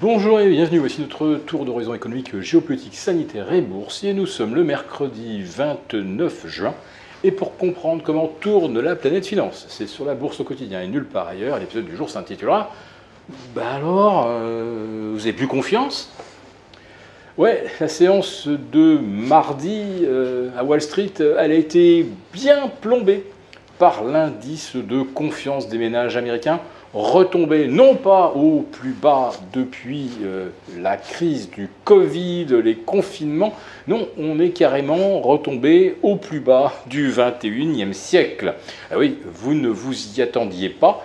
Bonjour et bienvenue, voici notre tour d'horizon économique, géopolitique, sanitaire et boursier. Nous sommes le mercredi 29 juin et pour comprendre comment tourne la planète finance, c'est sur la bourse au quotidien et nulle part ailleurs. L'épisode du jour s'intitulera Bah alors, euh, vous avez plus confiance? Ouais, la séance de mardi euh, à Wall Street, elle a été bien plombée par l'indice de confiance des ménages américains retomber non pas au plus bas depuis euh, la crise du Covid, les confinements, non, on est carrément retombé au plus bas du 21e siècle. Ah oui, vous ne vous y attendiez pas,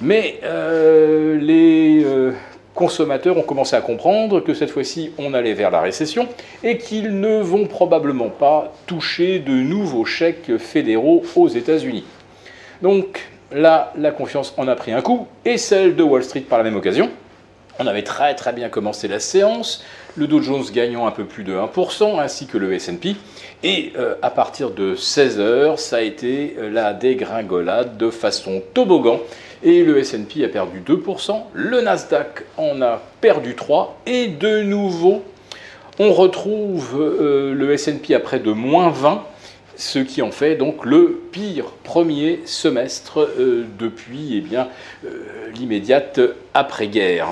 mais euh, les euh, consommateurs ont commencé à comprendre que cette fois-ci on allait vers la récession et qu'ils ne vont probablement pas toucher de nouveaux chèques fédéraux aux États-Unis. Donc Là, la confiance en a pris un coup, et celle de Wall Street par la même occasion. On avait très très bien commencé la séance, le Dow Jones gagnant un peu plus de 1%, ainsi que le SP. Et euh, à partir de 16h, ça a été euh, la dégringolade de façon toboggan. Et le SP a perdu 2%, le Nasdaq en a perdu 3%, et de nouveau, on retrouve euh, le SP après de moins 20% ce qui en fait donc le pire premier semestre euh, depuis eh euh, l'immédiate après-guerre.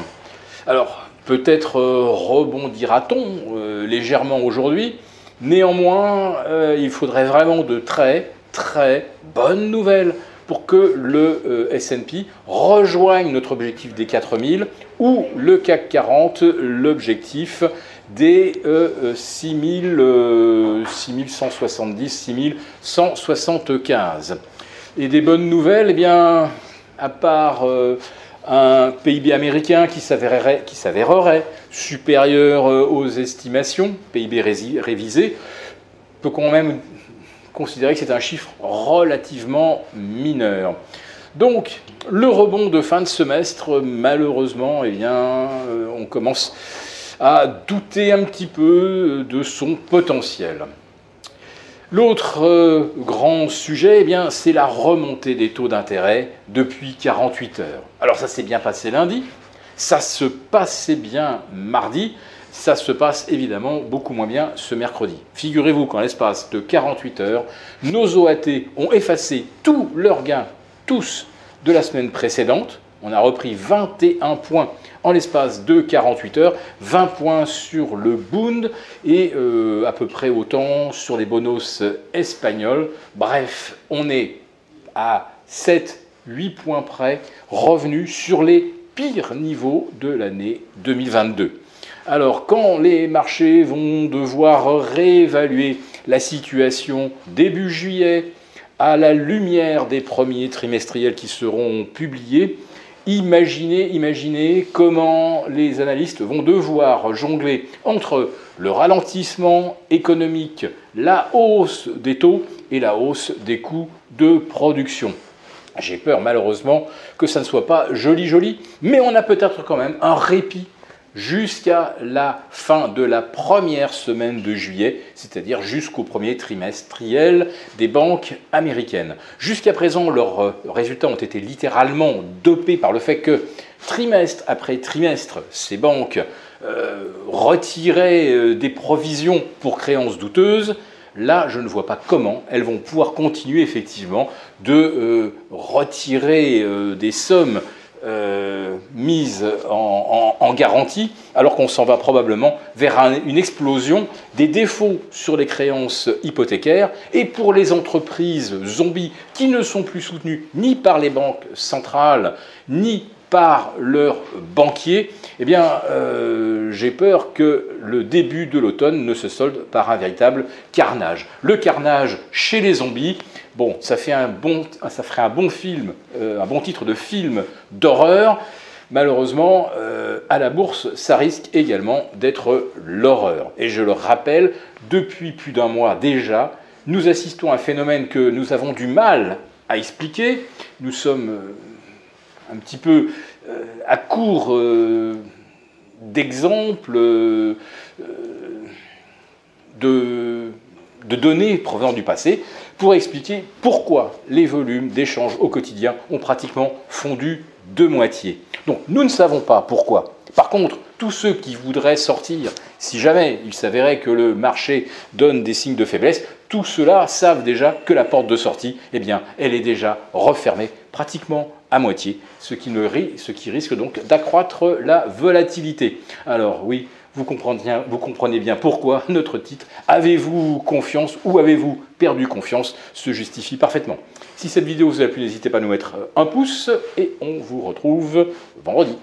Alors, peut-être euh, rebondira-t-on légèrement aujourd'hui, néanmoins, il faudrait vraiment de très, très bonnes nouvelles pour que le SP rejoigne notre objectif des 4000 ou le CAC 40, l'objectif des 6170, 6175. Et des bonnes nouvelles, eh bien, à part euh, un PIB américain qui s'avérerait, qui s'avérerait supérieur euh, aux estimations, PIB révisé, peut quand même considérer que c'est un chiffre relativement mineur. Donc, le rebond de fin de semestre, malheureusement, eh bien, euh, on commence à douter un petit peu de son potentiel. L'autre euh, grand sujet, eh c'est la remontée des taux d'intérêt depuis 48 heures. Alors ça s'est bien passé lundi, ça se passait bien mardi, ça se passe évidemment beaucoup moins bien ce mercredi. Figurez-vous qu'en l'espace de 48 heures, nos OAT ont effacé tous leurs gains, tous, de la semaine précédente. On a repris 21 points en l'espace de 48 heures, 20 points sur le Bund et euh, à peu près autant sur les bonus espagnols. Bref, on est à 7-8 points près, revenu sur les pires niveaux de l'année 2022. Alors, quand les marchés vont devoir réévaluer la situation début juillet, à la lumière des premiers trimestriels qui seront publiés, Imaginez, imaginez comment les analystes vont devoir jongler entre le ralentissement économique, la hausse des taux et la hausse des coûts de production. J'ai peur malheureusement que ça ne soit pas joli joli, mais on a peut-être quand même un répit jusqu'à la fin de la première semaine de juillet, c'est-à-dire jusqu'au premier trimestriel des banques américaines. Jusqu'à présent, leurs euh, résultats ont été littéralement dopés par le fait que trimestre après trimestre, ces banques euh, retiraient euh, des provisions pour créances douteuses. Là, je ne vois pas comment elles vont pouvoir continuer effectivement de retirer des sommes mise en, garantie, alors qu'on s'en va probablement vers une explosion des défauts sur les créances hypothécaires et pour les entreprises zombies qui ne sont plus soutenues ni par les banques centrales ni par leurs banquiers, eh bien, euh, j'ai peur que le début de l'automne ne se solde par un véritable carnage. Le carnage chez les zombies, bon, ça, fait un bon, ça ferait un bon film, euh, un bon titre de film d'horreur. Malheureusement, euh, à la bourse, ça risque également d'être l'horreur. Et je le rappelle, depuis plus d'un mois déjà, nous assistons à un phénomène que nous avons du mal à expliquer. Nous sommes un petit peu euh, à court euh, d'exemples, euh, de, de données provenant du passé, pour expliquer pourquoi les volumes d'échanges au quotidien ont pratiquement fondu de moitié. Donc nous ne savons pas pourquoi. Par contre, tous ceux qui voudraient sortir, si jamais il s'avérait que le marché donne des signes de faiblesse, tous ceux-là savent déjà que la porte de sortie, eh bien, elle est déjà refermée pratiquement à moitié, ce qui, ce qui risque donc d'accroître la volatilité. Alors oui, vous comprenez, bien, pourquoi notre titre Avez-vous confiance ou avez-vous perdu confiance se justifie parfaitement. Si cette vidéo vous a plu, n'hésitez pas à nous mettre un pouce et on vous retrouve vendredi.